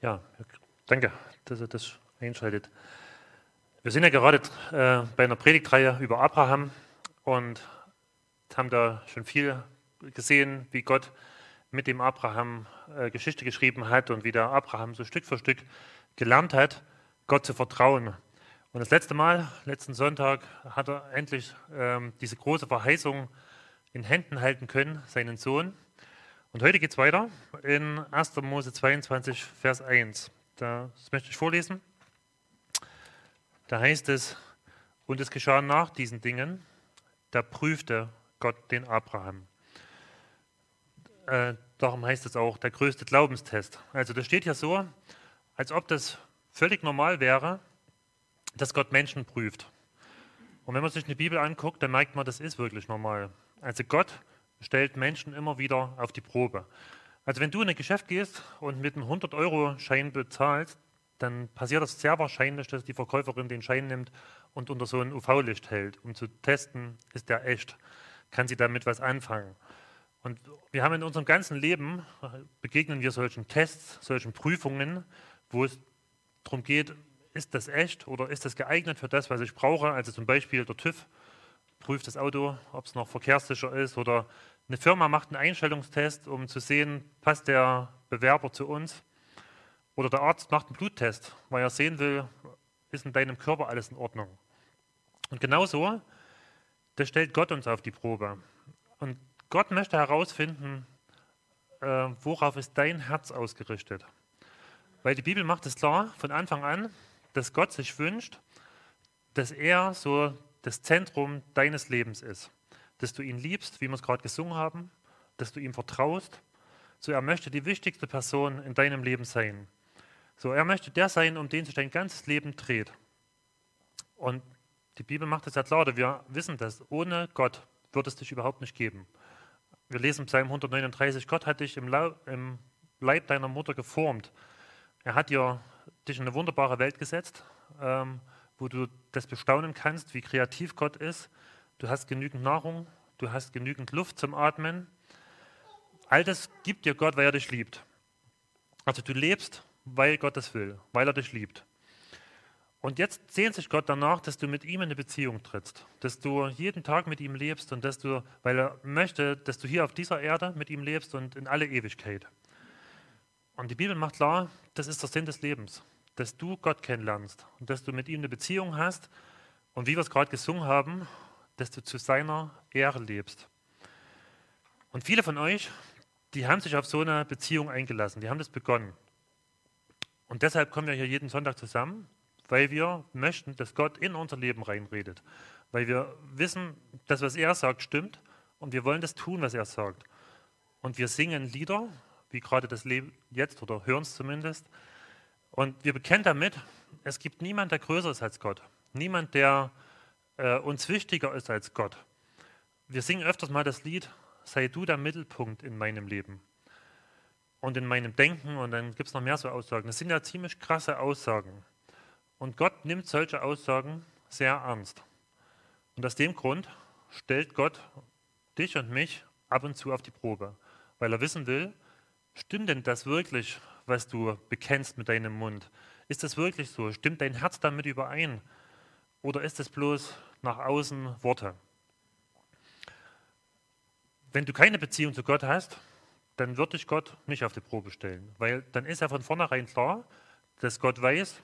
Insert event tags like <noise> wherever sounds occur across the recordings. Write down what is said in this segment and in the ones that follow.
Ja, danke, dass ihr das einschaltet. Wir sind ja gerade äh, bei einer Predigtreihe über Abraham und haben da schon viel gesehen, wie Gott mit dem Abraham äh, Geschichte geschrieben hat und wie der Abraham so Stück für Stück gelernt hat, Gott zu vertrauen. Und das letzte Mal, letzten Sonntag, hat er endlich ähm, diese große Verheißung in Händen halten können, seinen Sohn. Und heute geht es weiter in 1. Mose 22, Vers 1. Das möchte ich vorlesen. Da heißt es, und es geschah nach diesen Dingen, da prüfte Gott den Abraham. Äh, darum heißt es auch der größte Glaubenstest. Also das steht ja so, als ob das völlig normal wäre, dass Gott Menschen prüft. Und wenn man sich eine Bibel anguckt, dann merkt man, das ist wirklich normal. Also Gott stellt Menschen immer wieder auf die Probe. Also wenn du in ein Geschäft gehst und mit einem 100-Euro-Schein bezahlst, dann passiert es sehr wahrscheinlich, dass die Verkäuferin den Schein nimmt und unter so ein UV-Licht hält, um zu testen, ist der echt, kann sie damit was anfangen. Und wir haben in unserem ganzen Leben, begegnen wir solchen Tests, solchen Prüfungen, wo es darum geht, ist das echt oder ist das geeignet für das, was ich brauche? Also zum Beispiel der TÜV prüft das Auto, ob es noch verkehrssicher ist oder eine Firma macht einen Einstellungstest, um zu sehen, passt der Bewerber zu uns. Oder der Arzt macht einen Bluttest, weil er sehen will, ist in deinem Körper alles in Ordnung. Und genauso, das stellt Gott uns auf die Probe. Und Gott möchte herausfinden, äh, worauf ist dein Herz ausgerichtet. Weil die Bibel macht es klar von Anfang an, dass Gott sich wünscht, dass er so das Zentrum deines Lebens ist. Dass du ihn liebst, wie wir es gerade gesungen haben, dass du ihm vertraust. So, er möchte die wichtigste Person in deinem Leben sein. So, er möchte der sein, um den sich dein ganzes Leben dreht. Und die Bibel macht es ja klar, wir wissen das, ohne Gott wird es dich überhaupt nicht geben. Wir lesen Psalm 139, Gott hat dich im, Leib deiner Mutter geformt. Er hat dir, dich in eine wunderbare Welt gesetzt. Ähm, wo du das bestaunen kannst, wie kreativ Gott ist. Du hast genügend Nahrung, du hast genügend Luft zum Atmen. All das gibt dir Gott, weil er dich liebt. Also du lebst, weil Gott es will, weil er dich liebt. Und jetzt sehnt sich Gott danach, dass du mit ihm in eine Beziehung trittst, dass du jeden Tag mit ihm lebst und dass du, weil er möchte, dass du hier auf dieser Erde mit ihm lebst und in alle Ewigkeit. Und die Bibel macht klar, das ist der Sinn des Lebens dass du Gott kennenlernst und dass du mit ihm eine Beziehung hast und wie wir es gerade gesungen haben, dass du zu seiner Ehre lebst. Und viele von euch, die haben sich auf so eine Beziehung eingelassen, die haben das begonnen. Und deshalb kommen wir hier jeden Sonntag zusammen, weil wir möchten, dass Gott in unser Leben reinredet. Weil wir wissen, dass was er sagt, stimmt und wir wollen das tun, was er sagt. Und wir singen Lieder, wie gerade das Leben jetzt oder hören es zumindest, und wir bekennen damit, es gibt niemand, der größer ist als Gott. Niemand, der äh, uns wichtiger ist als Gott. Wir singen öfters mal das Lied, sei du der Mittelpunkt in meinem Leben und in meinem Denken. Und dann gibt es noch mehr so Aussagen. Das sind ja ziemlich krasse Aussagen. Und Gott nimmt solche Aussagen sehr ernst. Und aus dem Grund stellt Gott dich und mich ab und zu auf die Probe, weil er wissen will, stimmt denn das wirklich, was du bekennst mit deinem Mund? Ist das wirklich so? Stimmt dein Herz damit überein? Oder ist es bloß nach außen Worte? Wenn du keine Beziehung zu Gott hast, dann wird dich Gott nicht auf die Probe stellen, weil dann ist ja von vornherein klar, dass Gott weiß,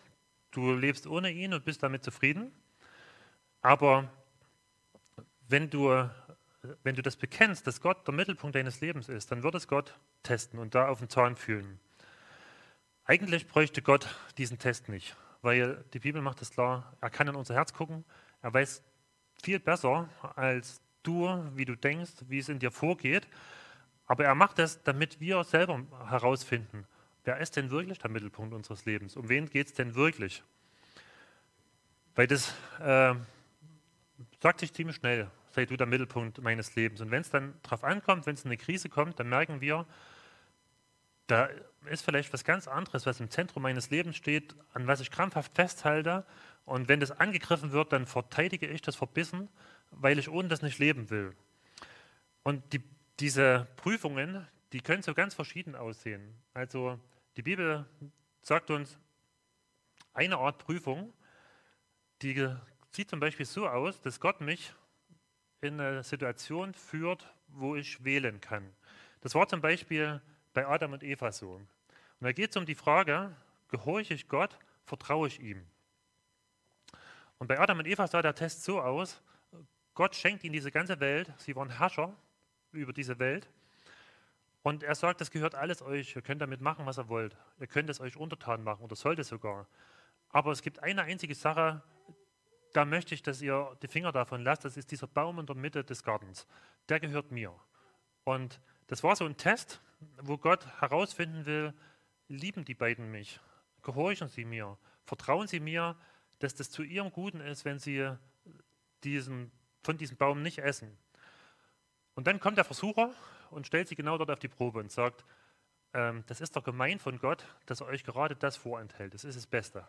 du lebst ohne ihn und bist damit zufrieden. Aber wenn du, wenn du das bekennst, dass Gott der Mittelpunkt deines Lebens ist, dann wird es Gott testen und da auf den Zahn fühlen. Eigentlich bräuchte Gott diesen Test nicht, weil die Bibel macht es klar, er kann in unser Herz gucken, er weiß viel besser als du, wie du denkst, wie es in dir vorgeht, aber er macht es, damit wir selber herausfinden, wer ist denn wirklich der Mittelpunkt unseres Lebens, um wen geht es denn wirklich. Weil das äh, sagt sich ziemlich schnell, sei du der Mittelpunkt meines Lebens. Und wenn es dann darauf ankommt, wenn es in eine Krise kommt, dann merken wir, da ist vielleicht was ganz anderes, was im Zentrum meines Lebens steht, an was ich krampfhaft festhalte. Und wenn das angegriffen wird, dann verteidige ich das verbissen, weil ich ohne das nicht leben will. Und die, diese Prüfungen, die können so ganz verschieden aussehen. Also die Bibel sagt uns eine Art Prüfung, die sieht zum Beispiel so aus, dass Gott mich in eine Situation führt, wo ich wählen kann. Das war zum Beispiel bei Adam und Eva so. Und da geht es um die Frage, gehorche ich Gott, vertraue ich ihm? Und bei Adam und Eva sah der Test so aus, Gott schenkt ihnen diese ganze Welt, sie waren Herrscher über diese Welt. Und er sagt, das gehört alles euch, ihr könnt damit machen, was ihr wollt. Ihr könnt es euch untertan machen oder sollt es sogar. Aber es gibt eine einzige Sache, da möchte ich, dass ihr die Finger davon lasst. Das ist dieser Baum in der Mitte des Gartens. Der gehört mir. Und das war so ein Test, wo Gott herausfinden will, lieben die beiden mich? Gehorchen sie mir? Vertrauen sie mir, dass das zu ihrem Guten ist, wenn sie diesen, von diesem Baum nicht essen? Und dann kommt der Versucher und stellt sie genau dort auf die Probe und sagt, ähm, das ist doch gemein von Gott, dass er euch gerade das vorenthält. Das ist das Beste.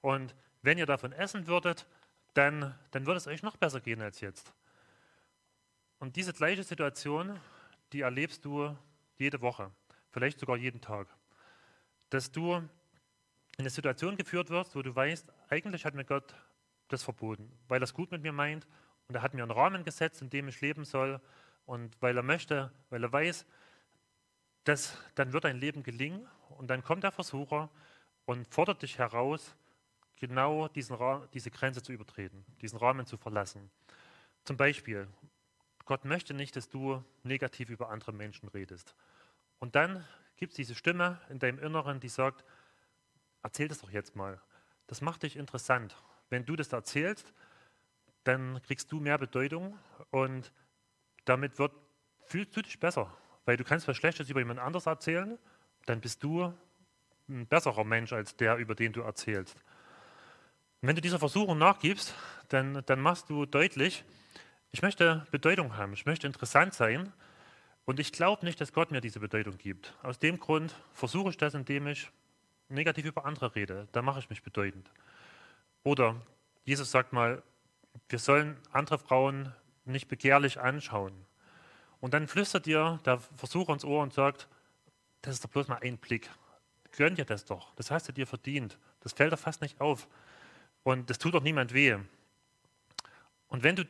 Und wenn ihr davon essen würdet, dann, dann würde es euch noch besser gehen als jetzt. Und diese gleiche Situation, die erlebst du jede Woche, vielleicht sogar jeden Tag. Dass du in eine Situation geführt wirst, wo du weißt, eigentlich hat mir Gott das verboten, weil er es gut mit mir meint und er hat mir einen Rahmen gesetzt, in dem ich leben soll und weil er möchte, weil er weiß, dass dann wird dein Leben gelingen und dann kommt der Versucher und fordert dich heraus, genau diesen, diese Grenze zu übertreten, diesen Rahmen zu verlassen. Zum Beispiel, Gott möchte nicht, dass du negativ über andere Menschen redest. Und dann gibt es diese Stimme in deinem Inneren, die sagt, erzähl das doch jetzt mal. Das macht dich interessant. Wenn du das erzählst, dann kriegst du mehr Bedeutung und damit wird, fühlst du dich besser. Weil du kannst was Schlechtes über jemand anderes erzählen, dann bist du ein besserer Mensch als der, über den du erzählst. Und wenn du dieser Versuchung nachgibst, dann, dann machst du deutlich, ich möchte Bedeutung haben, ich möchte interessant sein und ich glaube nicht, dass Gott mir diese Bedeutung gibt. Aus dem Grund versuche ich das, indem ich negativ über andere rede. Da mache ich mich bedeutend. Oder Jesus sagt mal, wir sollen andere Frauen nicht begehrlich anschauen. Und dann flüstert dir der Versucher ins Ohr und sagt, das ist doch bloß mal ein Blick. Gönn dir das doch. Das hast du dir verdient. Das fällt doch fast nicht auf. Und das tut doch niemand weh. Und wenn du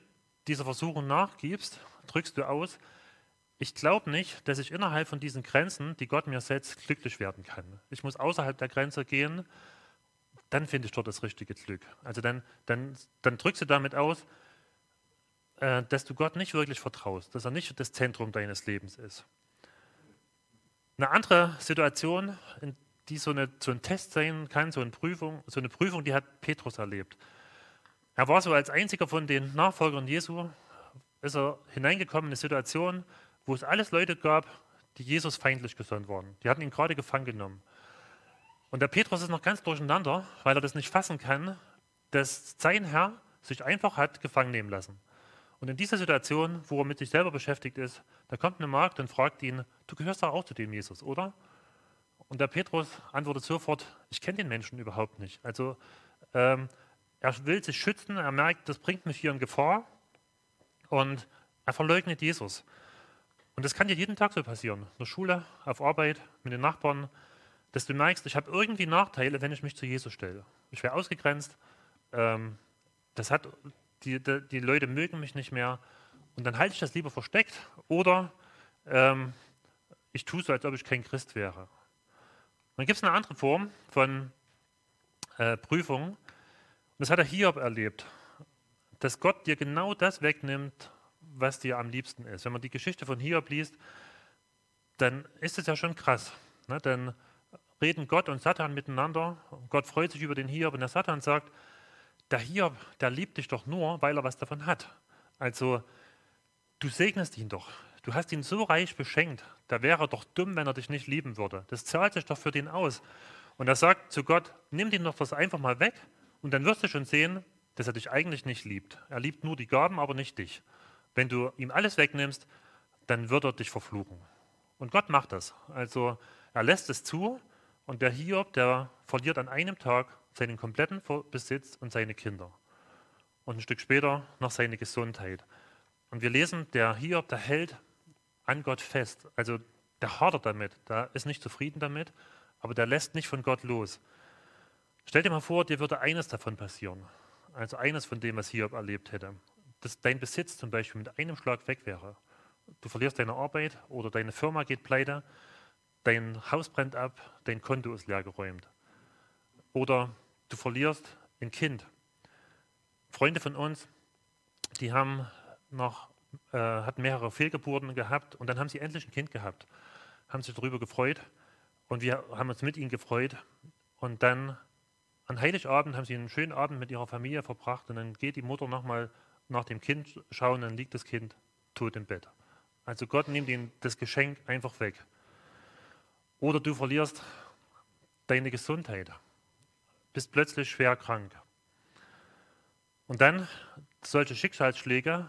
dieser Versuchung nachgibst, drückst du aus, ich glaube nicht, dass ich innerhalb von diesen Grenzen, die Gott mir setzt, glücklich werden kann. Ich muss außerhalb der Grenze gehen, dann finde ich dort das richtige Glück. Also dann, dann, dann drückst du damit aus, äh, dass du Gott nicht wirklich vertraust, dass er nicht das Zentrum deines Lebens ist. Eine andere Situation, die so, eine, so ein Test sein kann, so eine, Prüfung, so eine Prüfung, die hat Petrus erlebt. Er war so als einziger von den Nachfolgern Jesu, ist er hineingekommen in eine Situation, wo es alles Leute gab, die Jesus feindlich gesonnen waren. Die hatten ihn gerade gefangen genommen. Und der Petrus ist noch ganz durcheinander, weil er das nicht fassen kann, dass sein Herr sich einfach hat gefangen nehmen lassen. Und in dieser Situation, wo er mit sich selber beschäftigt ist, da kommt eine Magd und fragt ihn, du gehörst doch auch zu dem Jesus, oder? Und der Petrus antwortet sofort, ich kenne den Menschen überhaupt nicht. Also ähm, er will sich schützen, er merkt, das bringt mich hier in Gefahr und er verleugnet Jesus. Und das kann dir jeden Tag so passieren, in der Schule, auf Arbeit, mit den Nachbarn, dass du merkst, ich habe irgendwie Nachteile, wenn ich mich zu Jesus stelle. Ich werde ausgegrenzt, ähm, das hat, die, die, die, Leute mögen mich nicht mehr und dann halte ich das lieber versteckt oder ähm, ich tue so, als ob ich kein Christ wäre. Dann gibt es eine andere Form von äh, Prüfung. Das hat er Hiob erlebt, dass Gott dir genau das wegnimmt, was dir am liebsten ist. Wenn man die Geschichte von Hiob liest, dann ist es ja schon krass. Ne? Dann reden Gott und Satan miteinander. Gott freut sich über den Hiob und der Satan sagt, der Hiob, der liebt dich doch nur, weil er was davon hat. Also du segnest ihn doch. Du hast ihn so reich beschenkt, da wäre er doch dumm, wenn er dich nicht lieben würde. Das zahlt sich doch für den aus. Und er sagt zu Gott, nimm den doch das einfach mal weg und dann wirst du schon sehen, dass er dich eigentlich nicht liebt. Er liebt nur die Gaben, aber nicht dich. Wenn du ihm alles wegnimmst, dann wird er dich verfluchen. Und Gott macht das. Also er lässt es zu und der Hiob, der verliert an einem Tag seinen kompletten Besitz und seine Kinder. Und ein Stück später noch seine Gesundheit. Und wir lesen, der Hiob, der hält an Gott fest. Also der hadert damit, der ist nicht zufrieden damit, aber der lässt nicht von Gott los. Stell dir mal vor, dir würde eines davon passieren. Also eines von dem, was Hiob erlebt hätte. Dass dein Besitz zum Beispiel mit einem Schlag weg wäre. Du verlierst deine Arbeit oder deine Firma geht pleite, dein Haus brennt ab, dein Konto ist leergeräumt. Oder du verlierst ein Kind. Freunde von uns, die haben noch, äh, hatten mehrere Fehlgeburten gehabt und dann haben sie endlich ein Kind gehabt, haben sich darüber gefreut und wir haben uns mit ihnen gefreut. Und dann an Heiligabend haben sie einen schönen Abend mit ihrer Familie verbracht und dann geht die Mutter nochmal nach dem Kind schauen, dann liegt das Kind tot im Bett. Also Gott nimmt ihnen das Geschenk einfach weg. Oder du verlierst deine Gesundheit, bist plötzlich schwer krank. Und dann solche Schicksalsschläge,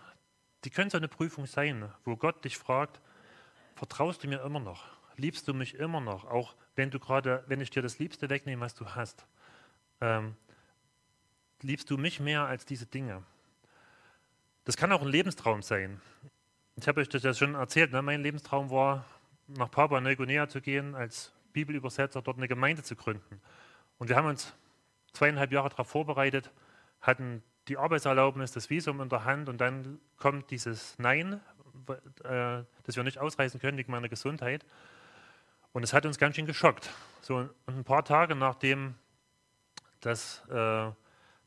die können so eine Prüfung sein, wo Gott dich fragt, vertraust du mir immer noch? Liebst du mich immer noch? Auch wenn du gerade, wenn ich dir das Liebste wegnehme, was du hast. Ähm, liebst du mich mehr als diese Dinge? Das kann auch ein Lebenstraum sein. Ich habe euch das schon erzählt. Ne? Mein Lebenstraum war, nach Papua-Neuguinea zu gehen, als Bibelübersetzer dort eine Gemeinde zu gründen. Und wir haben uns zweieinhalb Jahre darauf vorbereitet, hatten die Arbeitserlaubnis, das Visum in der Hand und dann kommt dieses Nein, äh, dass wir nicht ausreisen können wegen meiner Gesundheit. Und es hat uns ganz schön geschockt. So ein paar Tage nachdem dass, äh,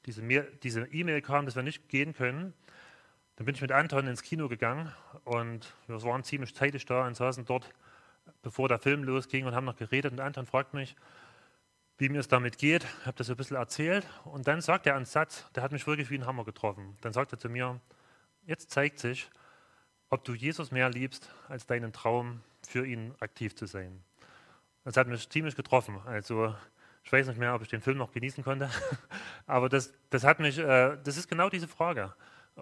diese E-Mail kam, dass wir nicht gehen können, dann bin ich mit Anton ins Kino gegangen und wir waren ziemlich zeitig da und saßen dort, bevor der Film losging und haben noch geredet. Und Anton fragt mich, wie mir es damit geht, Ich habe das so ein bisschen erzählt und dann sagt er einen Satz, der hat mich wirklich wie ein Hammer getroffen. Dann sagt er zu mir, jetzt zeigt sich, ob du Jesus mehr liebst, als deinen Traum, für ihn aktiv zu sein. Das hat mich ziemlich getroffen. Also ich weiß nicht mehr, ob ich den Film noch genießen konnte, <laughs> aber das, das hat mich, äh, das ist genau diese Frage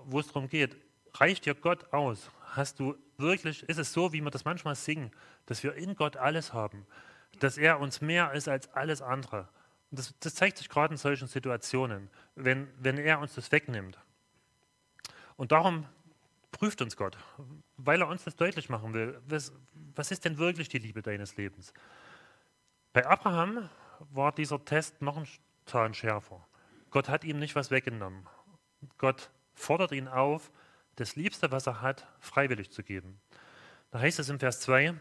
wo es darum geht, reicht dir Gott aus? Hast du wirklich, ist es so, wie wir das manchmal singen, dass wir in Gott alles haben, dass er uns mehr ist als alles andere? Und das, das zeigt sich gerade in solchen Situationen, wenn, wenn er uns das wegnimmt. Und darum prüft uns Gott, weil er uns das deutlich machen will. Was, was ist denn wirklich die Liebe deines Lebens? Bei Abraham war dieser Test noch ein Zahn schärfer. Gott hat ihm nicht was weggenommen. Gott fordert ihn auf, das Liebste, was er hat, freiwillig zu geben. Da heißt es im Vers 2,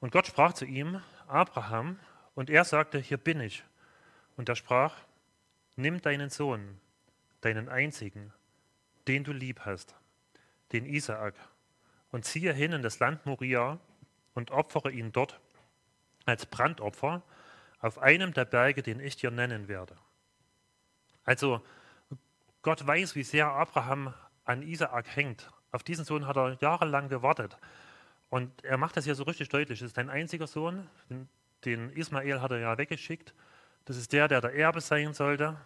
und Gott sprach zu ihm, Abraham, und er sagte, hier bin ich. Und er sprach, nimm deinen Sohn, deinen einzigen, den du lieb hast, den Isaak, und ziehe hin in das Land Moria und opfere ihn dort als Brandopfer auf einem der Berge, den ich dir nennen werde. Also Gott weiß, wie sehr Abraham an Isaak hängt. Auf diesen Sohn hat er jahrelang gewartet. Und er macht das hier so richtig deutlich. Das ist dein einziger Sohn. Den Ismael hat er ja weggeschickt. Das ist der, der der Erbe sein sollte.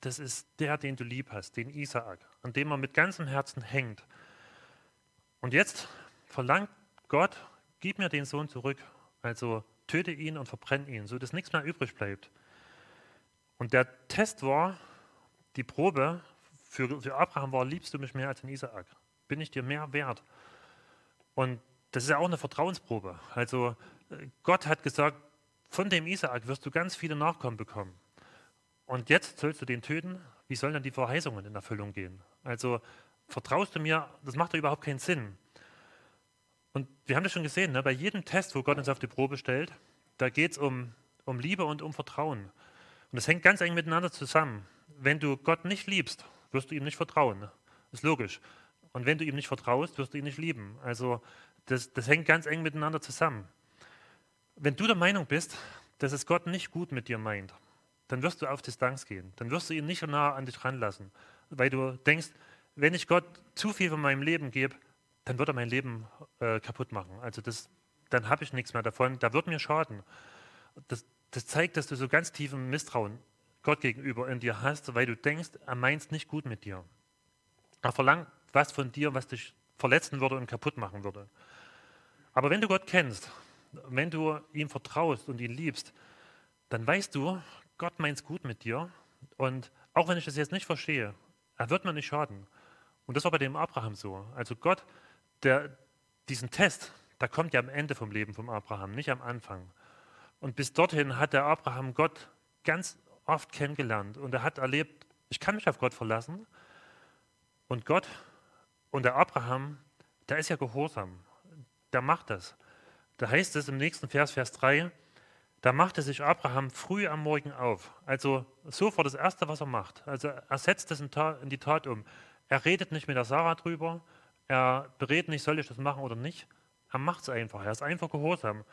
Das ist der, den du lieb hast, den Isaak, an dem er mit ganzem Herzen hängt. Und jetzt verlangt Gott, gib mir den Sohn zurück. Also töte ihn und verbrenn ihn, sodass nichts mehr übrig bleibt. Und der Test war, die Probe für, für Abraham war, liebst du mich mehr als den Isaak? Bin ich dir mehr wert? Und das ist ja auch eine Vertrauensprobe. Also äh, Gott hat gesagt, von dem Isaak wirst du ganz viele Nachkommen bekommen. Und jetzt sollst du den töten. Wie sollen dann die Verheißungen in Erfüllung gehen? Also vertraust du mir, das macht doch überhaupt keinen Sinn. Und wir haben das schon gesehen, ne? bei jedem Test, wo Gott uns auf die Probe stellt, da geht es um, um Liebe und um Vertrauen. Und das hängt ganz eng miteinander zusammen wenn du Gott nicht liebst, wirst du ihm nicht vertrauen. Ist logisch. Und wenn du ihm nicht vertraust, wirst du ihn nicht lieben. Also das, das hängt ganz eng miteinander zusammen. Wenn du der Meinung bist, dass es Gott nicht gut mit dir meint, dann wirst du auf Distanz gehen. Dann wirst du ihn nicht so nah an dich ranlassen, weil du denkst, wenn ich Gott zu viel von meinem Leben gebe, dann wird er mein Leben äh, kaputt machen. Also das, dann habe ich nichts mehr davon. Da wird mir schaden. Das, das zeigt, dass du so ganz tief im Misstrauen Gott gegenüber in dir hast, weil du denkst, er meint es nicht gut mit dir. Er verlangt was von dir, was dich verletzen würde und kaputt machen würde. Aber wenn du Gott kennst, wenn du ihm vertraust und ihn liebst, dann weißt du, Gott meint es gut mit dir. Und auch wenn ich das jetzt nicht verstehe, er wird mir nicht schaden. Und das war bei dem Abraham so. Also Gott, der, diesen Test, da kommt ja am Ende vom Leben vom Abraham, nicht am Anfang. Und bis dorthin hat der Abraham Gott ganz oft kennengelernt und er hat erlebt, ich kann mich auf Gott verlassen. Und Gott und der Abraham, der ist ja gehorsam, der macht das. Da heißt es im nächsten Vers, Vers 3, da machte sich Abraham früh am Morgen auf. Also sofort das Erste, was er macht. Also er setzt es in, die Tat um. Er redet nicht mit der Sarah drüber, er berät nicht, soll ich das machen oder nicht. Er macht es einfach, er ist einfach gehorsam.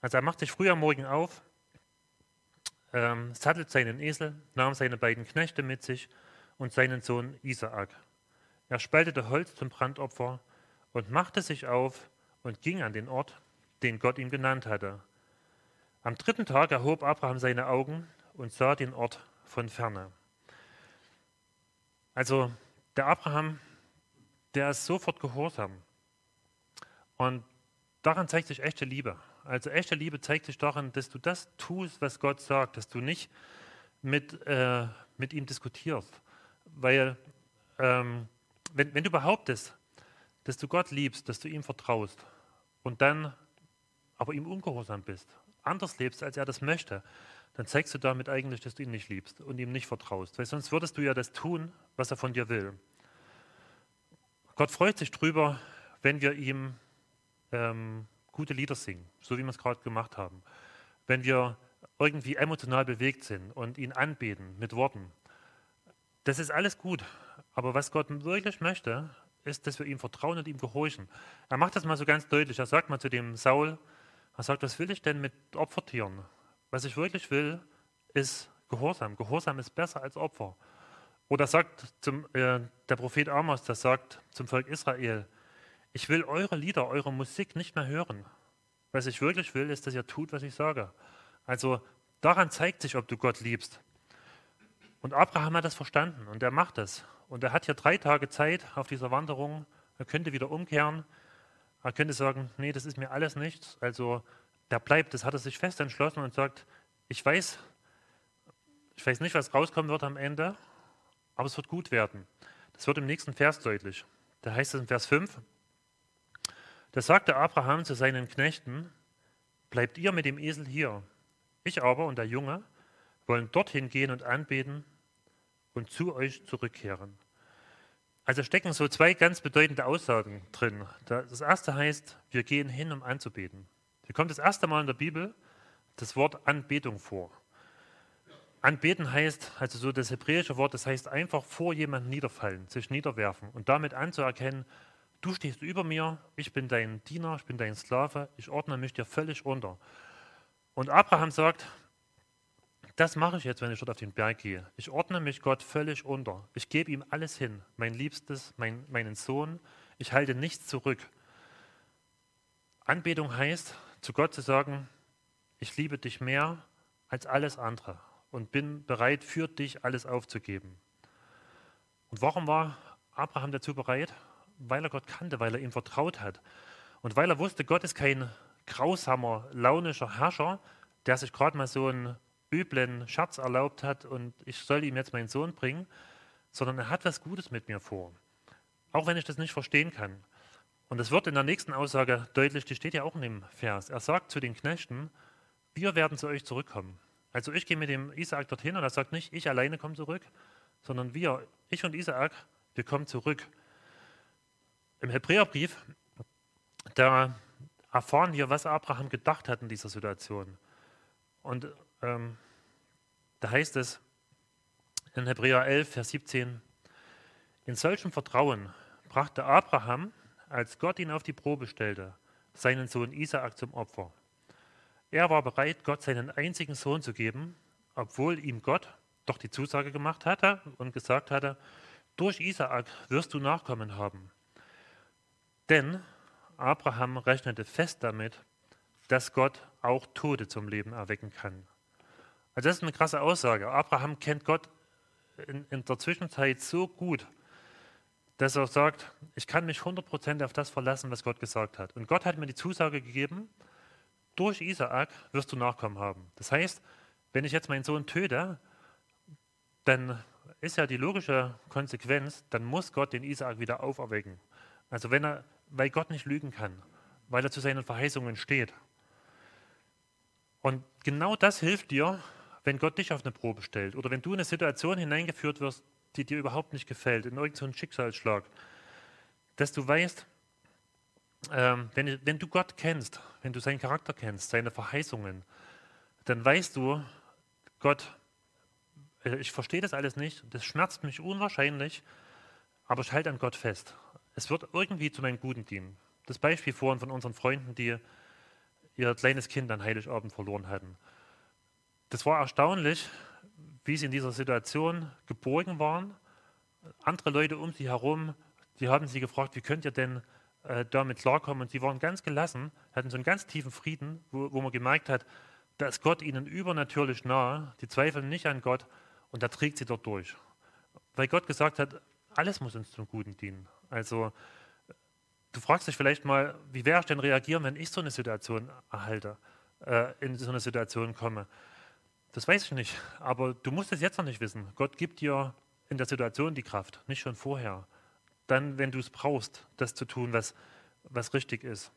Also er macht sich früh am Morgen auf, ähm, sattelt seinen Esel, nahm seine beiden Knechte mit sich und seinen Sohn Isaak. Er spaltete Holz zum Brandopfer und machte sich auf und ging an den Ort, den Gott ihm genannt hatte. Am dritten Tag erhob Abraham seine Augen und sah den Ort von ferne. Also der Abraham, der ist sofort gehorsam. Und daran zeigt sich echte Liebe. Also echte Liebe zeigt sich daran, dass du das tust, was Gott sagt, dass du nicht mit, äh, mit ihm diskutierst. Weil ähm, wenn, wenn du behauptest, dass du Gott liebst, dass du ihm vertraust und dann aber ihm ungehorsam bist, anders lebst, als er das möchte, dann zeigst du damit eigentlich, dass du ihn nicht liebst und ihm nicht vertraust. Weil sonst würdest du ja das tun, was er von dir will. Gott freut sich drüber, wenn wir ihm ähm, gute Lieder singen, so wie wir es gerade gemacht haben. Wenn wir irgendwie emotional bewegt sind und ihn anbeten mit Worten. Das ist alles gut. Aber was Gott wirklich möchte, ist, dass wir ihm vertrauen und ihm gehorchen. Er macht das mal so ganz deutlich. Er sagt mal zu dem Saul, er sagt, was will ich denn mit Opfertieren? Was ich wirklich will, ist Gehorsam. Gehorsam ist besser als Opfer. Oder sagt zum, äh, der Prophet Amos, der sagt zum Volk Israel, ich will eure Lieder, eure Musik nicht mehr hören. Was ich wirklich will, ist, dass ihr tut, was ich sage. Also daran zeigt sich, ob du Gott liebst. Und Abraham hat das verstanden und er macht das. Und er hat hier drei Tage Zeit auf dieser Wanderung. Er könnte wieder umkehren. Er könnte sagen, nee, das ist mir alles nichts. Also der bleibt, das hat er sich fest entschlossen und sagt, ich weiß, ich weiß nicht, was rauskommen wird am Ende, aber es wird gut werden. Das wird im nächsten Vers deutlich. Da heißt es in Vers 5, da sagte Abraham zu seinen Knechten, bleibt ihr mit dem Esel hier. Ich aber und der Junge wollen dorthin gehen und anbeten und zu euch zurückkehren. Also stecken so zwei ganz bedeutende Aussagen drin. Das erste heißt, wir gehen hin, um anzubeten. Hier kommt das erste Mal in der Bibel das Wort Anbetung vor. Anbeten heißt, also so das hebräische Wort, das heißt einfach vor jemandem niederfallen, sich niederwerfen und damit anzuerkennen, du stehst über mir, ich bin dein Diener, ich bin dein Sklave, ich ordne mich dir völlig unter. Und Abraham sagt, das mache ich jetzt, wenn ich dort auf den Berg gehe. Ich ordne mich Gott völlig unter. Ich gebe ihm alles hin, mein Liebstes, mein, meinen Sohn. Ich halte nichts zurück. Anbetung heißt, zu Gott zu sagen, ich liebe dich mehr als alles andere und bin bereit, für dich alles aufzugeben. Und warum war Abraham dazu bereit? weil er Gott kannte, weil er ihm vertraut hat. Und weil er wusste, Gott ist kein grausamer, launischer Herrscher, der sich gerade mal so einen üblen Scherz erlaubt hat und ich soll ihm jetzt meinen Sohn bringen, sondern er hat was Gutes mit mir vor. Auch wenn ich das nicht verstehen kann. Und es wird in der nächsten Aussage deutlich, die steht ja auch in dem Vers. Er sagt zu den Knechten, wir werden zu euch zurückkommen. Also ich gehe mit dem Isaak dorthin und er sagt nicht, ich alleine komme zurück, sondern wir, ich und Isaak, wir kommen zurück. Im Hebräerbrief, da erfahren wir, was Abraham gedacht hat in dieser Situation. Und ähm, da heißt es in Hebräer 11, Vers 17, in solchem Vertrauen brachte Abraham, als Gott ihn auf die Probe stellte, seinen Sohn Isaak zum Opfer. Er war bereit, Gott seinen einzigen Sohn zu geben, obwohl ihm Gott doch die Zusage gemacht hatte und gesagt hatte, durch Isaak wirst du Nachkommen haben. Denn Abraham rechnete fest damit, dass Gott auch Tote zum Leben erwecken kann. Also das ist eine krasse Aussage. Abraham kennt Gott in, in der Zwischenzeit so gut, dass er sagt, ich kann mich 100% auf das verlassen, was Gott gesagt hat. Und Gott hat mir die Zusage gegeben, durch Isaak wirst du Nachkommen haben. Das heißt, wenn ich jetzt meinen Sohn töte, dann ist ja die logische Konsequenz, dann muss Gott den Isaak wieder auferwecken. Also wenn er weil Gott nicht lügen kann, weil er zu seinen Verheißungen steht. Und genau das hilft dir, wenn Gott dich auf eine Probe stellt oder wenn du in eine Situation hineingeführt wirst, die dir überhaupt nicht gefällt, in irgendeinen Schicksalsschlag, dass du weißt, ähm, wenn, wenn du Gott kennst, wenn du seinen Charakter kennst, seine Verheißungen, dann weißt du, Gott, äh, ich verstehe das alles nicht, das schmerzt mich unwahrscheinlich, aber ich halte an Gott fest. Es wird irgendwie zu meinem Guten dienen. Das Beispiel vorhin von unseren Freunden, die ihr kleines Kind an Heiligabend verloren hatten. Das war erstaunlich, wie sie in dieser Situation geborgen waren. Andere Leute um sie herum, die haben sie gefragt, wie könnt ihr denn äh, damit klarkommen? Und sie waren ganz gelassen, hatten so einen ganz tiefen Frieden, wo, wo man gemerkt hat, da ist Gott ihnen übernatürlich nahe. Die zweifeln nicht an Gott und da trägt sie dort durch. Weil Gott gesagt hat, alles muss uns zum Guten dienen. Also du fragst dich vielleicht mal, wie wäre ich denn reagieren, wenn ich so eine Situation erhalte, äh, in so eine Situation komme. Das weiß ich nicht, aber du musst es jetzt noch nicht wissen. Gott gibt dir in der Situation die Kraft, nicht schon vorher. Dann, wenn du es brauchst, das zu tun, was, was richtig ist.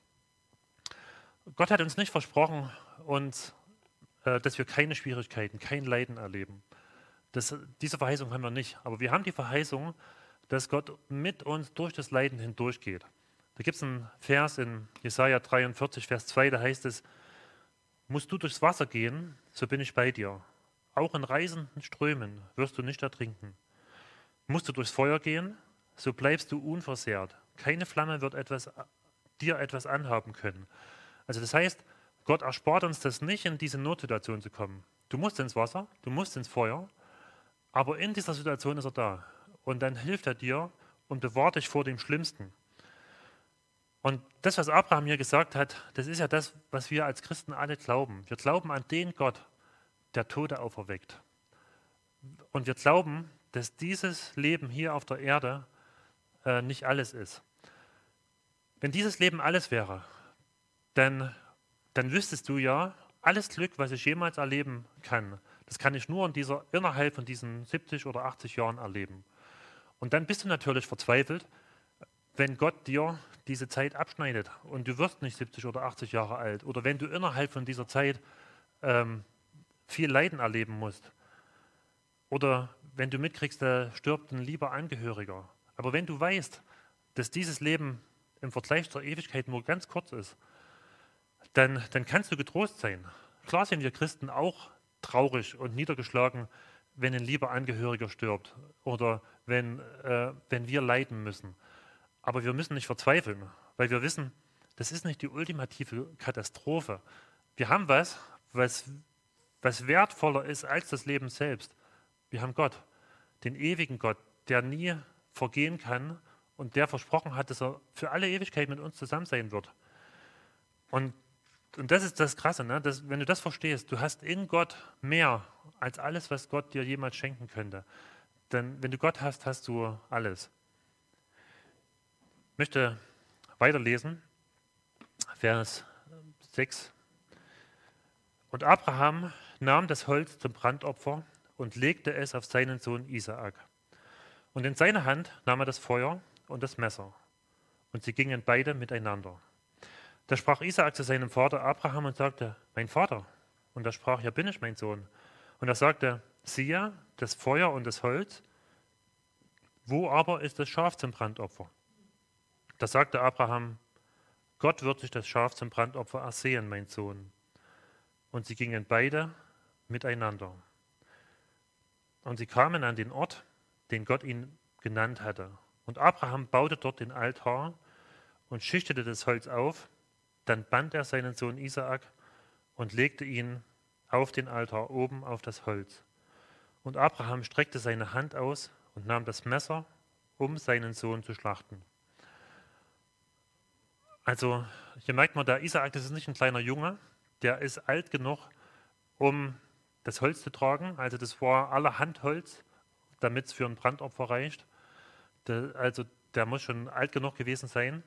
Gott hat uns nicht versprochen, uns, äh, dass wir keine Schwierigkeiten, kein Leiden erleben. Das, diese Verheißung haben wir nicht. Aber wir haben die Verheißung, dass Gott mit uns durch das Leiden hindurchgeht. Da gibt es einen Vers in Jesaja 43, Vers 2, da heißt es: Musst du durchs Wasser gehen, so bin ich bei dir. Auch in reißenden Strömen wirst du nicht ertrinken. Musst du durchs Feuer gehen, so bleibst du unversehrt. Keine Flamme wird etwas, dir etwas anhaben können. Also das heißt, Gott erspart uns das nicht, in diese Notsituation zu kommen. Du musst ins Wasser, du musst ins Feuer, aber in dieser Situation ist er da. Und dann hilft er dir und bewahrt dich vor dem Schlimmsten. Und das, was Abraham hier gesagt hat, das ist ja das, was wir als Christen alle glauben. Wir glauben an den Gott, der Tote auferweckt. Und wir glauben, dass dieses Leben hier auf der Erde äh, nicht alles ist. Wenn dieses Leben alles wäre, dann, dann wüsstest du ja, alles Glück, was ich jemals erleben kann, das kann ich nur in dieser, innerhalb von diesen 70 oder 80 Jahren erleben. Und dann bist du natürlich verzweifelt, wenn Gott dir diese Zeit abschneidet und du wirst nicht 70 oder 80 Jahre alt oder wenn du innerhalb von dieser Zeit ähm, viel Leiden erleben musst oder wenn du mitkriegst, da stirbt ein lieber Angehöriger. Aber wenn du weißt, dass dieses Leben im Vergleich zur Ewigkeit nur ganz kurz ist, dann, dann kannst du getrost sein. Klar sind wir Christen auch traurig und niedergeschlagen, wenn ein lieber Angehöriger stirbt oder wenn, äh, wenn wir leiden müssen. Aber wir müssen nicht verzweifeln, weil wir wissen, das ist nicht die ultimative Katastrophe. Wir haben was, was, was wertvoller ist als das Leben selbst. Wir haben Gott, den ewigen Gott, der nie vergehen kann und der versprochen hat, dass er für alle Ewigkeit mit uns zusammen sein wird. Und, und das ist das Krasse, ne? dass, wenn du das verstehst, du hast in Gott mehr als alles, was Gott dir jemals schenken könnte. Denn wenn du Gott hast, hast du alles. Ich möchte weiterlesen, Vers 6. Und Abraham nahm das Holz zum Brandopfer und legte es auf seinen Sohn Isaak. Und in seine Hand nahm er das Feuer und das Messer. Und sie gingen beide miteinander. Da sprach Isaak zu seinem Vater Abraham und sagte, mein Vater. Und er sprach, ja bin ich, mein Sohn. Und er sagte, siehe, das Feuer und das Holz, wo aber ist das Schaf zum Brandopfer? Da sagte Abraham, Gott wird sich das Schaf zum Brandopfer ersehen, mein Sohn. Und sie gingen beide miteinander. Und sie kamen an den Ort, den Gott ihn genannt hatte. Und Abraham baute dort den Altar und schichtete das Holz auf. Dann band er seinen Sohn Isaak und legte ihn auf den Altar oben auf das Holz. Und Abraham streckte seine Hand aus und nahm das Messer, um seinen Sohn zu schlachten. Also hier merkt man, der Isaak, das ist nicht ein kleiner Junge, der ist alt genug, um das Holz zu tragen. Also das war allerhand Holz, damit es für ein Brandopfer reicht. Der, also der muss schon alt genug gewesen sein.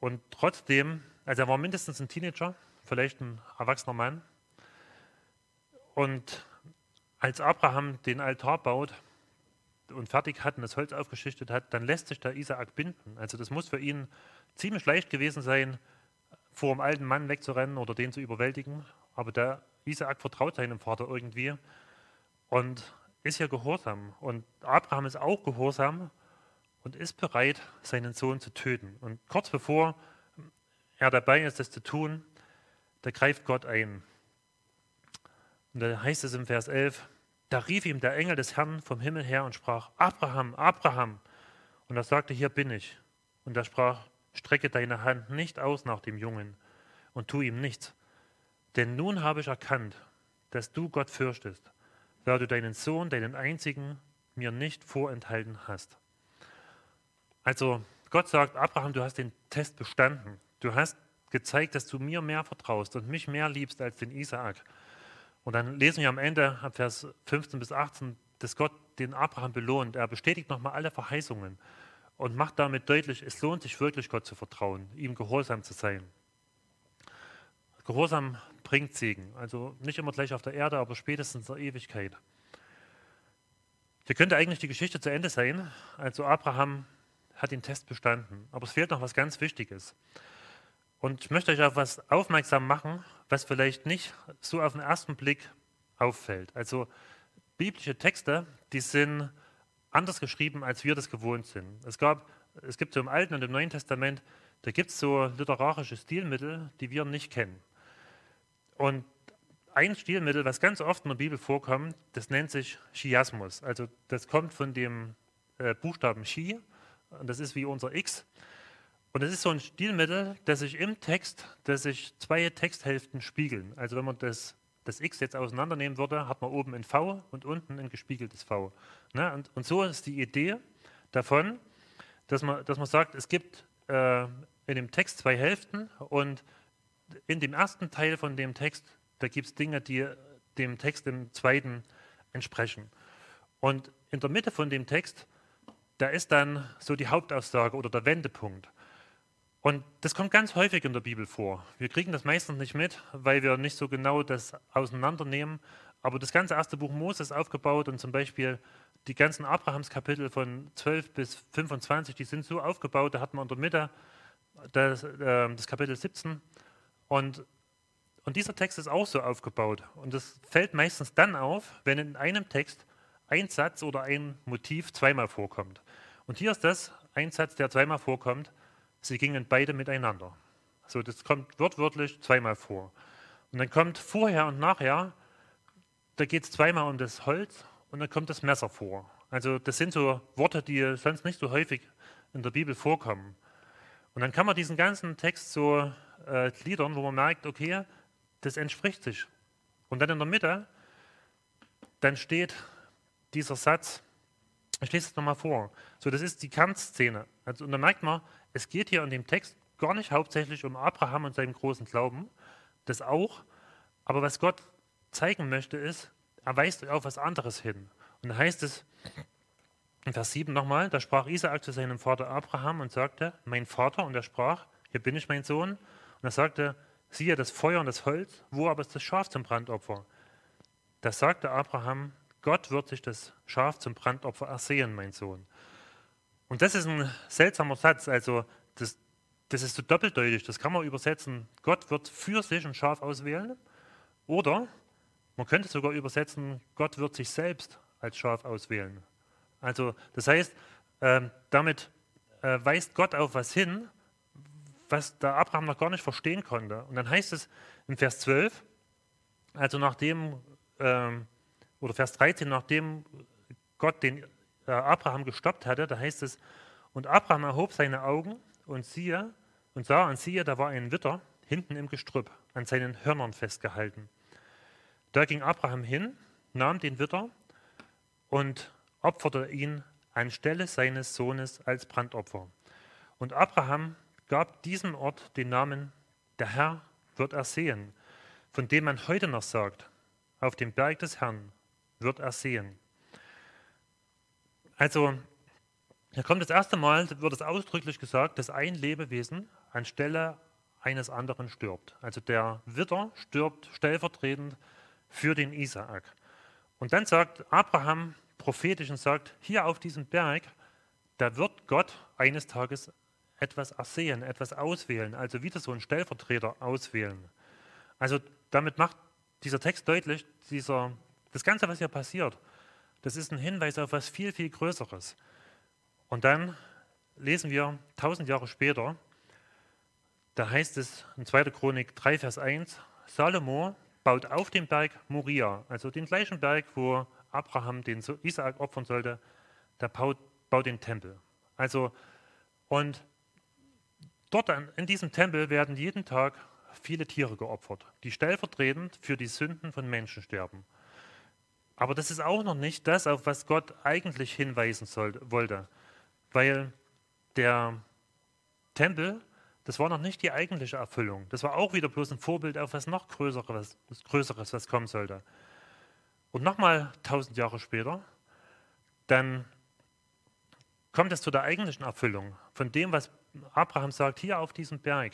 Und trotzdem, also er war mindestens ein Teenager, vielleicht ein erwachsener Mann. Und als Abraham den Altar baut und fertig hat und das Holz aufgeschichtet hat, dann lässt sich der Isaak binden. Also das muss für ihn ziemlich leicht gewesen sein, vor dem alten Mann wegzurennen oder den zu überwältigen. Aber der Isaak vertraut seinem Vater irgendwie und ist ja gehorsam. Und Abraham ist auch gehorsam und ist bereit, seinen Sohn zu töten. Und kurz bevor er dabei ist, das zu tun, da greift Gott ein. Und da heißt es im Vers 11, da rief ihm der Engel des Herrn vom Himmel her und sprach, Abraham, Abraham. Und er sagte, hier bin ich. Und er sprach, strecke deine Hand nicht aus nach dem Jungen und tu ihm nichts. Denn nun habe ich erkannt, dass du Gott fürchtest, weil du deinen Sohn, deinen einzigen, mir nicht vorenthalten hast. Also Gott sagt, Abraham, du hast den Test bestanden. Du hast gezeigt, dass du mir mehr vertraust und mich mehr liebst als den Isaak. Und dann lesen wir am Ende, ab Vers 15 bis 18, dass Gott den Abraham belohnt. Er bestätigt nochmal alle Verheißungen und macht damit deutlich, es lohnt sich wirklich, Gott zu vertrauen, ihm gehorsam zu sein. Gehorsam bringt Segen, also nicht immer gleich auf der Erde, aber spätestens in der Ewigkeit. Hier könnte eigentlich die Geschichte zu Ende sein. Also Abraham hat den Test bestanden, aber es fehlt noch was ganz Wichtiges. Und ich möchte euch auf was aufmerksam machen, was vielleicht nicht so auf den ersten Blick auffällt. Also biblische Texte, die sind anders geschrieben, als wir das gewohnt sind. Es, gab, es gibt so im Alten und im Neuen Testament, da gibt es so literarische Stilmittel, die wir nicht kennen. Und ein Stilmittel, was ganz oft in der Bibel vorkommt, das nennt sich Chiasmus. Also das kommt von dem äh, Buchstaben Chi, und das ist wie unser X. Und das ist so ein Stilmittel, das sich im Text, dass sich zwei Texthälften spiegeln. Also wenn man das, das X jetzt auseinandernehmen würde, hat man oben ein V und unten ein gespiegeltes V. Ne? Und, und, so ist die Idee davon, dass man, dass man sagt, es gibt äh, in dem Text zwei Hälften und in dem ersten Teil von dem Text, da gibt es Dinge, die dem Text im zweiten entsprechen. Und in der Mitte von dem Text, da ist dann so die Hauptaussage oder der Wendepunkt. Und das kommt ganz häufig in der Bibel vor. Wir kriegen das meistens nicht mit, weil wir nicht so genau das auseinandernehmen. Aber das ganze erste Buch Mose ist aufgebaut und zum Beispiel die ganzen Abrahamskapitel von 12 bis 25, die sind so aufgebaut, da hat man in der Mitte das, äh, das Kapitel 17 und, und dieser Text ist auch so aufgebaut. Und das fällt meistens dann auf, wenn in einem Text ein Satz oder ein Motiv zweimal vorkommt. Und hier ist das ein Satz, der zweimal vorkommt. Sie gingen beide miteinander. So, das kommt wortwörtlich zweimal vor. Und dann kommt vorher und nachher, da geht es zweimal um das Holz und dann kommt das Messer vor. Also das sind so Worte, die sonst nicht so häufig in der Bibel vorkommen. Und dann kann man diesen ganzen Text so äh, gliedern, wo man merkt, okay, das entspricht sich. Und dann in der Mitte, dann steht dieser Satz, ich lese es nochmal vor. So, das ist die Kernszene. Also, und da merkt man, es geht hier in dem Text gar nicht hauptsächlich um Abraham und seinen großen Glauben, das auch, aber was Gott zeigen möchte, ist, er weist auf was anderes hin. Und da heißt es in Vers 7 nochmal, da sprach Isaak zu seinem Vater Abraham und sagte, mein Vater, und er sprach, hier bin ich mein Sohn, und er sagte, siehe das Feuer und das Holz, wo aber ist das Schaf zum Brandopfer? Da sagte Abraham, Gott wird sich das Schaf zum Brandopfer ersehen, mein Sohn. Und das ist ein seltsamer Satz, also das, das ist so doppeldeutig, das kann man übersetzen, Gott wird für sich ein Schaf auswählen oder man könnte sogar übersetzen, Gott wird sich selbst als Schaf auswählen. Also das heißt, äh, damit äh, weist Gott auf was hin, was der Abraham noch gar nicht verstehen konnte. Und dann heißt es in Vers 12, also nachdem, äh, oder Vers 13, nachdem Gott den äh, Abraham gestoppt hatte, da heißt es, und Abraham erhob seine Augen und siehe, und sah und siehe, da war ein Witter hinten im Gestrüpp, an seinen Hörnern festgehalten. Da ging Abraham hin, nahm den Witter und opferte ihn anstelle seines Sohnes als Brandopfer. Und Abraham gab diesem Ort den Namen, der Herr wird er sehen, von dem man heute noch sagt, auf dem Berg des Herrn wird er sehen. Also, hier kommt das erste Mal, wird es ausdrücklich gesagt, dass ein Lebewesen anstelle eines anderen stirbt. Also der Witter stirbt stellvertretend für den Isaak. Und dann sagt Abraham prophetisch und sagt, hier auf diesem Berg, da wird Gott eines Tages etwas ersehen, etwas auswählen, also wieder so einen Stellvertreter auswählen. Also damit macht dieser Text deutlich, dieser, das Ganze, was hier passiert, das ist ein Hinweis auf was viel, viel Größeres. Und dann lesen wir tausend Jahre später, da heißt es in 2. Chronik 3, Vers 1, Salomo baut auf dem Berg Moria, also den gleichen Berg, wo Abraham den Isaak opfern sollte, der baut, baut den Tempel. Also, und dort in diesem Tempel werden jeden Tag viele Tiere geopfert, die stellvertretend für die Sünden von Menschen sterben. Aber das ist auch noch nicht das, auf was Gott eigentlich hinweisen sollte, wollte, weil der Tempel, das war noch nicht die eigentliche Erfüllung. Das war auch wieder bloß ein Vorbild auf was noch Größeres, was, Größeres, was kommen sollte. Und nochmal tausend Jahre später, dann kommt es zu der eigentlichen Erfüllung von dem, was Abraham sagt, hier auf diesem Berg,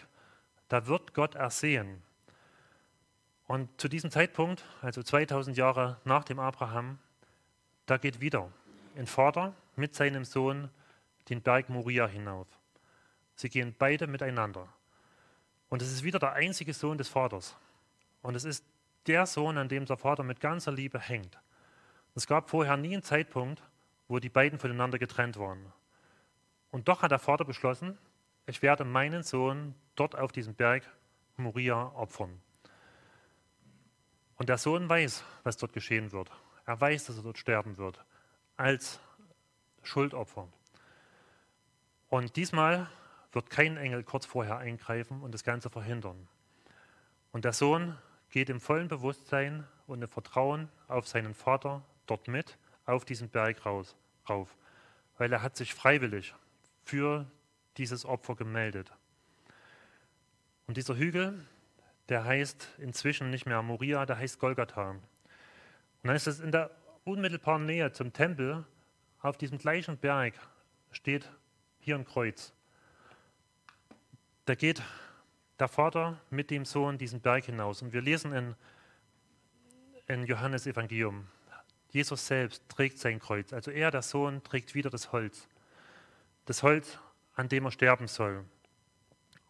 da wird Gott ersehen. Und zu diesem Zeitpunkt, also 2000 Jahre nach dem Abraham, da geht wieder ein Vater mit seinem Sohn den Berg Moria hinauf. Sie gehen beide miteinander. Und es ist wieder der einzige Sohn des Vaters. Und es ist der Sohn, an dem der Vater mit ganzer Liebe hängt. Es gab vorher nie einen Zeitpunkt, wo die beiden voneinander getrennt waren. Und doch hat der Vater beschlossen, ich werde meinen Sohn dort auf diesem Berg Moria opfern. Und der Sohn weiß, was dort geschehen wird. Er weiß, dass er dort sterben wird, als Schuldopfer. Und diesmal wird kein Engel kurz vorher eingreifen und das Ganze verhindern. Und der Sohn geht im vollen Bewusstsein und im Vertrauen auf seinen Vater dort mit auf diesen Berg raus rauf, weil er hat sich freiwillig für dieses Opfer gemeldet. Und dieser Hügel, der heißt inzwischen nicht mehr Moria, der heißt Golgatha. Und dann ist es in der unmittelbaren Nähe zum Tempel, auf diesem gleichen Berg, steht hier ein Kreuz. Da geht der Vater mit dem Sohn diesen Berg hinaus. Und wir lesen in, in Johannes Evangelium, Jesus selbst trägt sein Kreuz. Also er, der Sohn, trägt wieder das Holz. Das Holz, an dem er sterben soll.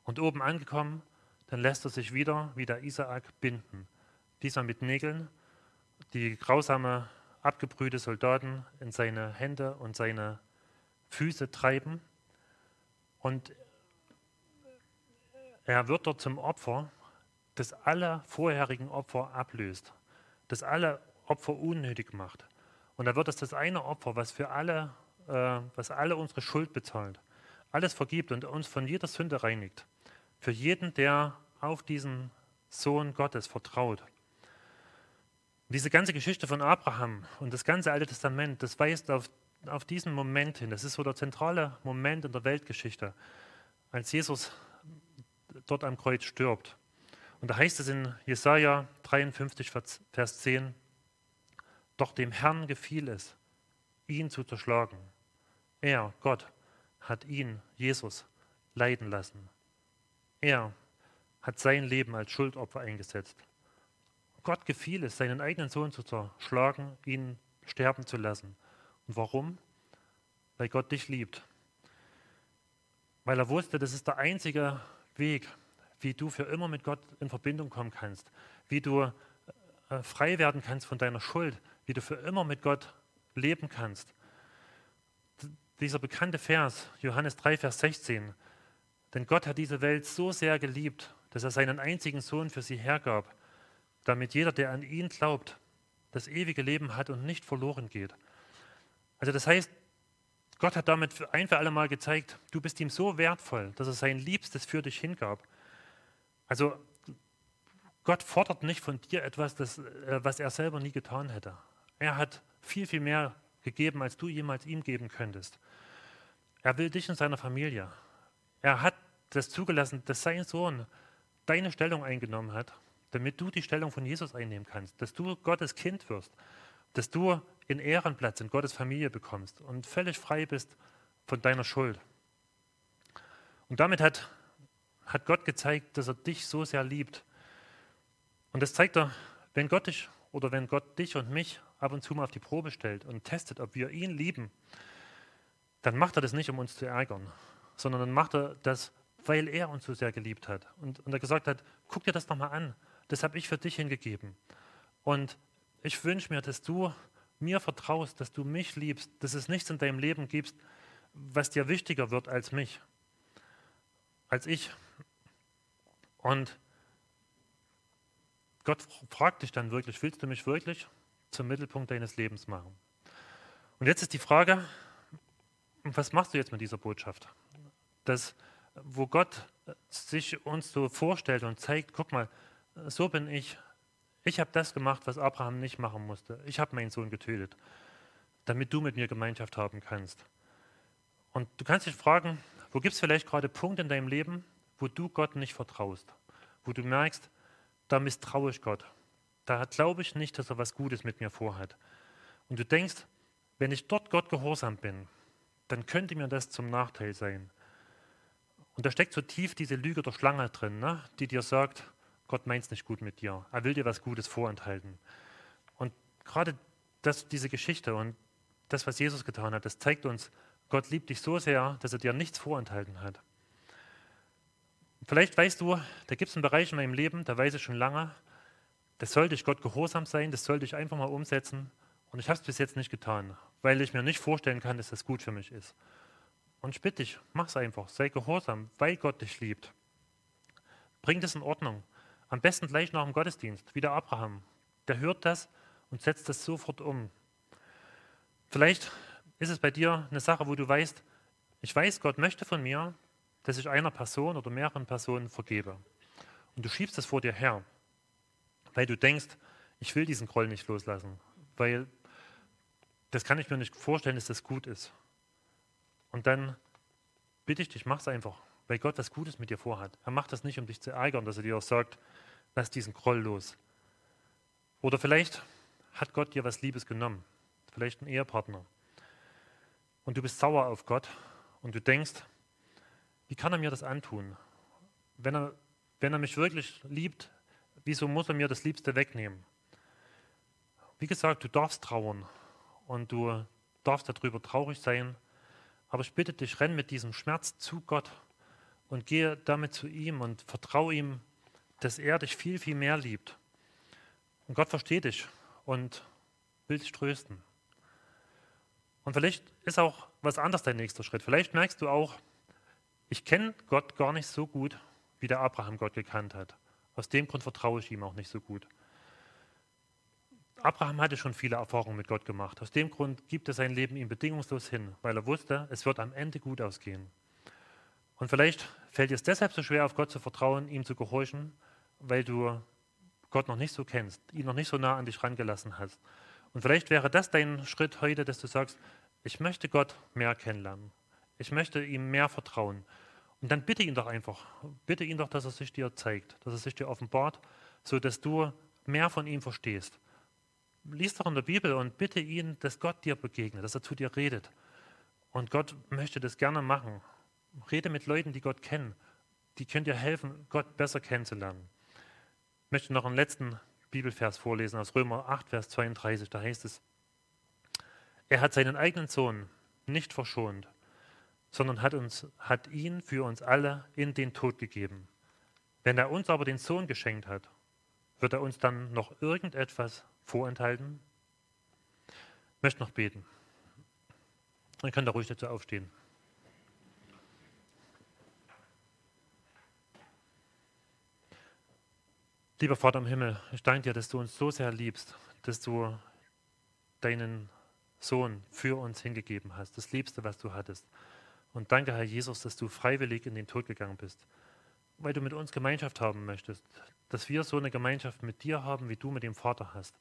Und oben angekommen, dann lässt er sich wieder, wie der Isaak, binden. Dieser mit Nägeln, die grausame, abgebrühte Soldaten in seine Hände und seine Füße treiben. Und er wird dort zum Opfer, das alle vorherigen Opfer ablöst, das alle Opfer unnötig macht. Und da wird es das eine Opfer, was für alle, äh, was alle unsere Schuld bezahlt, alles vergibt und uns von jeder Sünde reinigt. Für jeden, der auf diesen Sohn Gottes vertraut. diese ganze Geschichte von Abraham und das ganze Alte Testament, das weist auf, auf diesen Moment hin. Das ist so der zentrale Moment in der Weltgeschichte, als Jesus dort am Kreuz stirbt. Und da heißt es in Jesaja 53, Vers 10, doch dem Herrn gefiel es, ihn zu zerschlagen. Er, Gott, hat ihn, Jesus, leiden lassen. Er hat sein Leben als Schuldopfer eingesetzt. Gott gefiel es, seinen eigenen Sohn zu zerschlagen, ihn sterben zu lassen. Und warum? Weil Gott dich liebt. Weil er wusste, das ist der einzige Weg, wie du für immer mit Gott in Verbindung kommen kannst, wie du äh, frei werden kannst von deiner Schuld, wie du für immer mit Gott leben kannst. Dieser bekannte Vers, Johannes 3, Vers 16, denn Gott hat diese Welt so sehr geliebt, dass er seinen einzigen Sohn für sie hergab, damit jeder, der an ihn glaubt, das ewige Leben hat und nicht verloren geht. Also das heißt, Gott hat damit ein für alle Mal gezeigt, du bist ihm so wertvoll, dass er sein Liebstes für dich hingab. Also Gott fordert nicht von dir etwas, das, äh, was er selber nie getan hätte. Er hat viel, viel mehr gegeben, als du jemals ihm geben könntest. Er will dich in seiner Familie. Er hat das zugelassen, dass sein Sohn deine Stellung eingenommen hat, damit du die Stellung von Jesus einnehmen kannst, dass du Gottes Kind wirst, dass du in Ehrenplatz in Gottes Familie bekommst und völlig frei bist von deiner Schuld. Und damit hat, hat Gott gezeigt, dass er dich so sehr liebt. Und das zeigt er, wenn Gott dich oder wenn Gott dich und mich ab und zu mal auf die Probe stellt und testet, ob wir ihn lieben, dann macht er das nicht, um uns zu ärgern, sondern dann macht er das, weil er uns so sehr geliebt hat. Und, und er gesagt hat, guck dir das doch mal an. Das habe ich für dich hingegeben. Und ich wünsche mir, dass du mir vertraust, dass du mich liebst, dass es nichts in deinem Leben gibt, was dir wichtiger wird als mich, als ich. Und Gott fragt dich dann wirklich, willst du mich wirklich zum Mittelpunkt deines Lebens machen? Und jetzt ist die Frage, was machst du jetzt mit dieser Botschaft? Das, wo Gott sich uns so vorstellt und zeigt, guck mal, so bin ich, ich habe das gemacht, was Abraham nicht machen musste. Ich habe meinen Sohn getötet, damit du mit mir Gemeinschaft haben kannst. Und du kannst dich fragen, wo gibt es vielleicht gerade Punkte in deinem Leben, wo du Gott nicht vertraust, wo du merkst, da misstraue ich Gott. Da glaube ich nicht, dass er was Gutes mit mir vorhat. Und du denkst, wenn ich dort Gott gehorsam bin, dann könnte mir das zum Nachteil sein. Und da steckt so tief diese Lüge der Schlange drin, ne? die dir sagt, Gott meint es nicht gut mit dir. Er will dir was Gutes vorenthalten. Und gerade das, diese Geschichte und das, was Jesus getan hat, das zeigt uns, Gott liebt dich so sehr, dass er dir nichts vorenthalten hat. Vielleicht weißt du, da gibt es einen Bereich in meinem Leben, da weiß ich schon lange, das sollte ich Gott gehorsam sein, das sollte ich einfach mal umsetzen. Und ich habe es bis jetzt nicht getan, weil ich mir nicht vorstellen kann, dass das gut für mich ist. Und ich bitte dich, mach es einfach, sei gehorsam, weil Gott dich liebt. Bring das in Ordnung. Am besten gleich nach dem Gottesdienst, wie der Abraham. Der hört das und setzt das sofort um. Vielleicht ist es bei dir eine Sache, wo du weißt, ich weiß, Gott möchte von mir, dass ich einer Person oder mehreren Personen vergebe. Und du schiebst das vor dir her, weil du denkst, ich will diesen Groll nicht loslassen, weil das kann ich mir nicht vorstellen, dass das gut ist. Und dann bitte ich dich, mach es einfach weil Gott was Gutes mit dir vorhat. Er macht das nicht, um dich zu ärgern, dass er dir auch sagt, lass diesen Groll los. Oder vielleicht hat Gott dir was Liebes genommen, vielleicht ein Ehepartner. Und du bist sauer auf Gott und du denkst, wie kann er mir das antun? Wenn er, wenn er mich wirklich liebt, wieso muss er mir das Liebste wegnehmen? Wie gesagt, du darfst trauern und du darfst darüber traurig sein, aber ich bitte dich, renn mit diesem Schmerz zu Gott und gehe damit zu ihm und vertraue ihm, dass er dich viel, viel mehr liebt. Und Gott versteht dich und will dich trösten. Und vielleicht ist auch was anderes dein nächster Schritt. Vielleicht merkst du auch, ich kenne Gott gar nicht so gut, wie der Abraham Gott gekannt hat. Aus dem Grund vertraue ich ihm auch nicht so gut. Abraham hatte schon viele Erfahrungen mit Gott gemacht. Aus dem Grund gibt er sein Leben ihm bedingungslos hin, weil er wusste, es wird am Ende gut ausgehen. Und vielleicht fällt dir es deshalb so schwer, auf Gott zu vertrauen, ihm zu gehorchen, weil du Gott noch nicht so kennst, ihn noch nicht so nah an dich rangelassen hast. Und vielleicht wäre das dein Schritt heute, dass du sagst, ich möchte Gott mehr kennenlernen. Ich möchte ihm mehr vertrauen. Und dann bitte ihn doch einfach, bitte ihn doch, dass er sich dir zeigt, dass er sich dir offenbart, so dass du mehr von ihm verstehst. Lies doch in der Bibel und bitte ihn, dass Gott dir begegnet, dass er zu dir redet. Und Gott möchte das gerne machen. Rede mit Leuten, die Gott kennen. Die können dir helfen, Gott besser kennenzulernen. Ich möchte noch einen letzten Bibelvers vorlesen aus Römer 8, Vers 32. Da heißt es, er hat seinen eigenen Sohn nicht verschont, sondern hat, uns, hat ihn für uns alle in den Tod gegeben. Wenn er uns aber den Sohn geschenkt hat, wird er uns dann noch irgendetwas vorenthalten? Ich möchte noch beten. Ihr könnt da ruhig dazu aufstehen. Lieber Vater im Himmel, ich danke dir, dass du uns so sehr liebst, dass du deinen Sohn für uns hingegeben hast, das Liebste, was du hattest. Und danke, Herr Jesus, dass du freiwillig in den Tod gegangen bist, weil du mit uns Gemeinschaft haben möchtest, dass wir so eine Gemeinschaft mit dir haben, wie du mit dem Vater hast.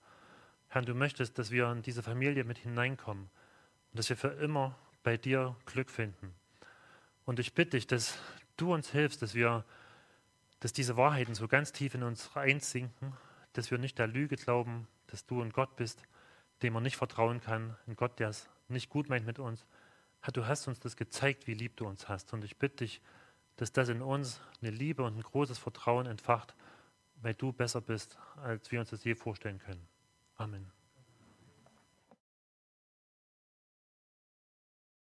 Herr, du möchtest, dass wir in diese Familie mit hineinkommen und dass wir für immer bei dir Glück finden. Und ich bitte dich, dass du uns hilfst, dass wir dass diese Wahrheiten so ganz tief in uns reinsinken, dass wir nicht der Lüge glauben, dass du ein Gott bist, dem man nicht vertrauen kann, ein Gott, der es nicht gut meint mit uns. Du hast uns das gezeigt, wie lieb du uns hast. Und ich bitte dich, dass das in uns eine Liebe und ein großes Vertrauen entfacht, weil du besser bist, als wir uns das je vorstellen können. Amen.